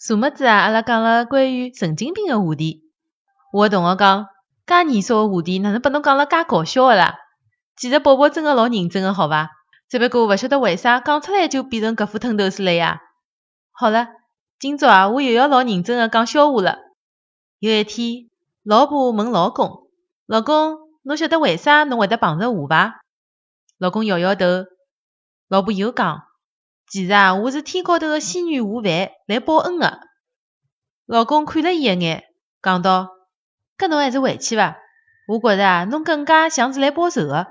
昨么子啊？阿拉讲了关于神经病个话题。我个同学讲，介严肃个话题，哪能拨侬讲了介搞笑个啦？其实宝宝真个老认真个，好伐？只不过勿晓得为啥讲出来就变成搿副吞头似了呀。好了，今朝啊，我又要老认真个讲笑话了。有一天，老婆问老公：“老公，侬晓得为啥侬会得碰着我伐？”老公摇摇头。老婆又讲。其实啊，我是天高头个仙女下凡来报恩的。老公看了伊一眼，讲道：“搿侬还是回去伐？我觉着啊，侬更加像是来报仇的。”